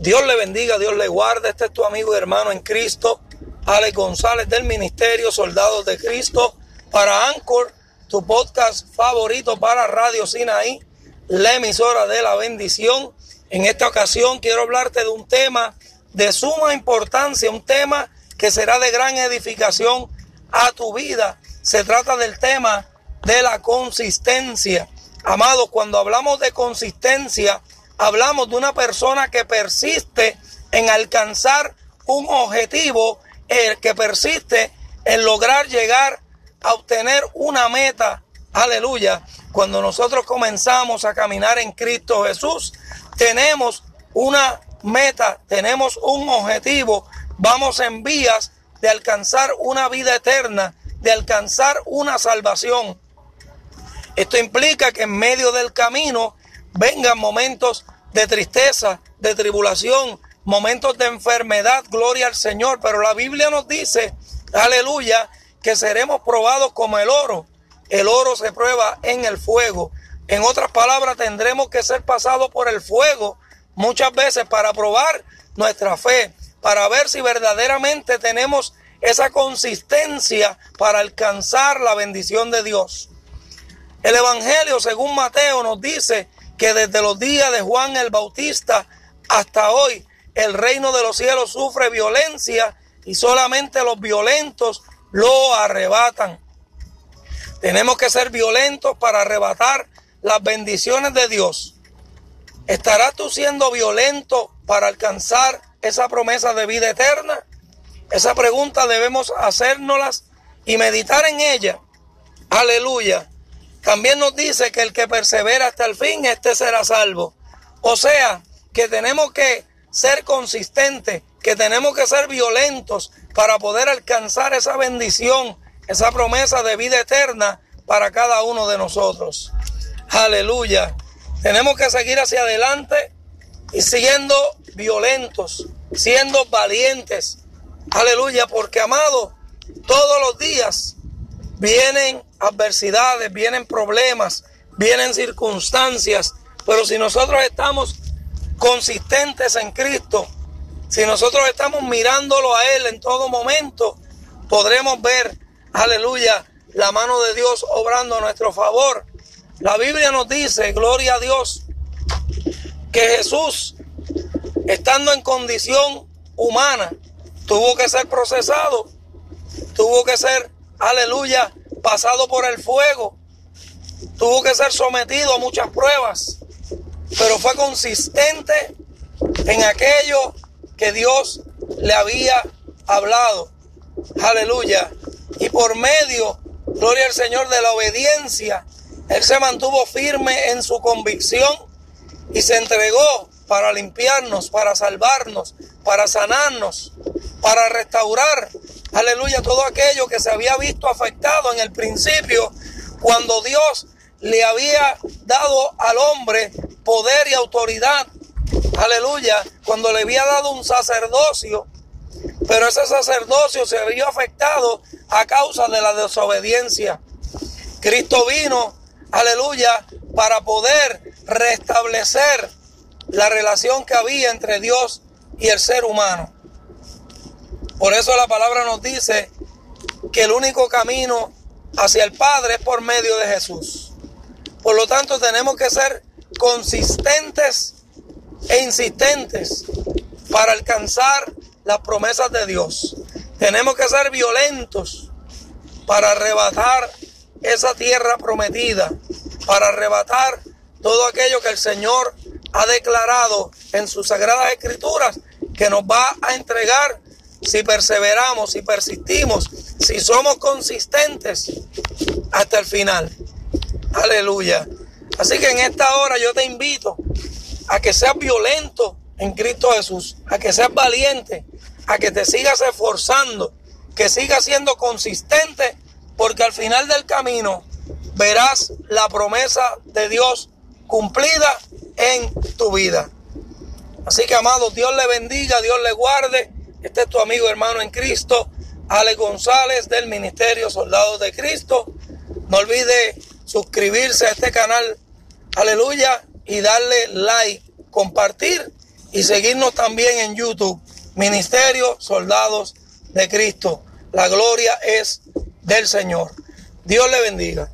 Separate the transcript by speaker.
Speaker 1: Dios le bendiga, Dios le guarde. Este es tu amigo y hermano en Cristo, Alex González del Ministerio Soldados de Cristo para Anchor, tu podcast favorito para Radio Sinaí, la emisora de la bendición. En esta ocasión quiero hablarte de un tema de suma importancia, un tema que será de gran edificación a tu vida. Se trata del tema de la consistencia. Amados, cuando hablamos de consistencia, hablamos de una persona que persiste en alcanzar un objetivo, el que persiste en lograr llegar a obtener una meta. Aleluya. Cuando nosotros comenzamos a caminar en Cristo Jesús, tenemos una meta, tenemos un objetivo, vamos en vías de alcanzar una vida eterna, de alcanzar una salvación. Esto implica que en medio del camino vengan momentos de tristeza, de tribulación, momentos de enfermedad, gloria al Señor. Pero la Biblia nos dice, aleluya, que seremos probados como el oro. El oro se prueba en el fuego. En otras palabras, tendremos que ser pasados por el fuego muchas veces para probar nuestra fe, para ver si verdaderamente tenemos esa consistencia para alcanzar la bendición de Dios. El Evangelio, según Mateo, nos dice que desde los días de Juan el Bautista hasta hoy el reino de los cielos sufre violencia y solamente los violentos lo arrebatan. Tenemos que ser violentos para arrebatar las bendiciones de Dios. ¿Estarás tú siendo violento para alcanzar esa promesa de vida eterna? Esa pregunta debemos hacérnoslas y meditar en ella. Aleluya. También nos dice que el que persevera hasta el fin, este será salvo. O sea, que tenemos que ser consistentes, que tenemos que ser violentos para poder alcanzar esa bendición, esa promesa de vida eterna para cada uno de nosotros. Aleluya. Tenemos que seguir hacia adelante y siendo violentos, siendo valientes. Aleluya, porque amado, todos los días vienen adversidades, vienen problemas, vienen circunstancias, pero si nosotros estamos consistentes en Cristo, si nosotros estamos mirándolo a Él en todo momento, podremos ver, aleluya, la mano de Dios obrando a nuestro favor. La Biblia nos dice, gloria a Dios, que Jesús, estando en condición humana, tuvo que ser procesado, tuvo que ser, aleluya, pasado por el fuego, tuvo que ser sometido a muchas pruebas, pero fue consistente en aquello que Dios le había hablado. Aleluya. Y por medio, gloria al Señor, de la obediencia, Él se mantuvo firme en su convicción y se entregó para limpiarnos, para salvarnos, para sanarnos, para restaurar aleluya, todo aquello que se había visto afectado en el principio, cuando Dios le había dado al hombre poder y autoridad, aleluya, cuando le había dado un sacerdocio, pero ese sacerdocio se había afectado a causa de la desobediencia. Cristo vino, aleluya, para poder restablecer la relación que había entre Dios y el ser humano. Por eso la palabra nos dice que el único camino hacia el Padre es por medio de Jesús. Por lo tanto, tenemos que ser consistentes e insistentes para alcanzar las promesas de Dios. Tenemos que ser violentos para arrebatar esa tierra prometida, para arrebatar todo aquello que el Señor ha declarado en sus sagradas escrituras que nos va a entregar si perseveramos, si persistimos, si somos consistentes hasta el final. Aleluya. Así que en esta hora yo te invito a que seas violento en Cristo Jesús, a que seas valiente, a que te sigas esforzando, que sigas siendo consistente, porque al final del camino verás la promesa de Dios cumplida en tu vida. Así que amados, Dios le bendiga, Dios le guarde este es tu amigo hermano en Cristo, Ale González del Ministerio Soldados de Cristo. No olvide suscribirse a este canal, aleluya, y darle like, compartir y seguirnos también en YouTube, Ministerio Soldados de Cristo. La gloria es del Señor. Dios le bendiga.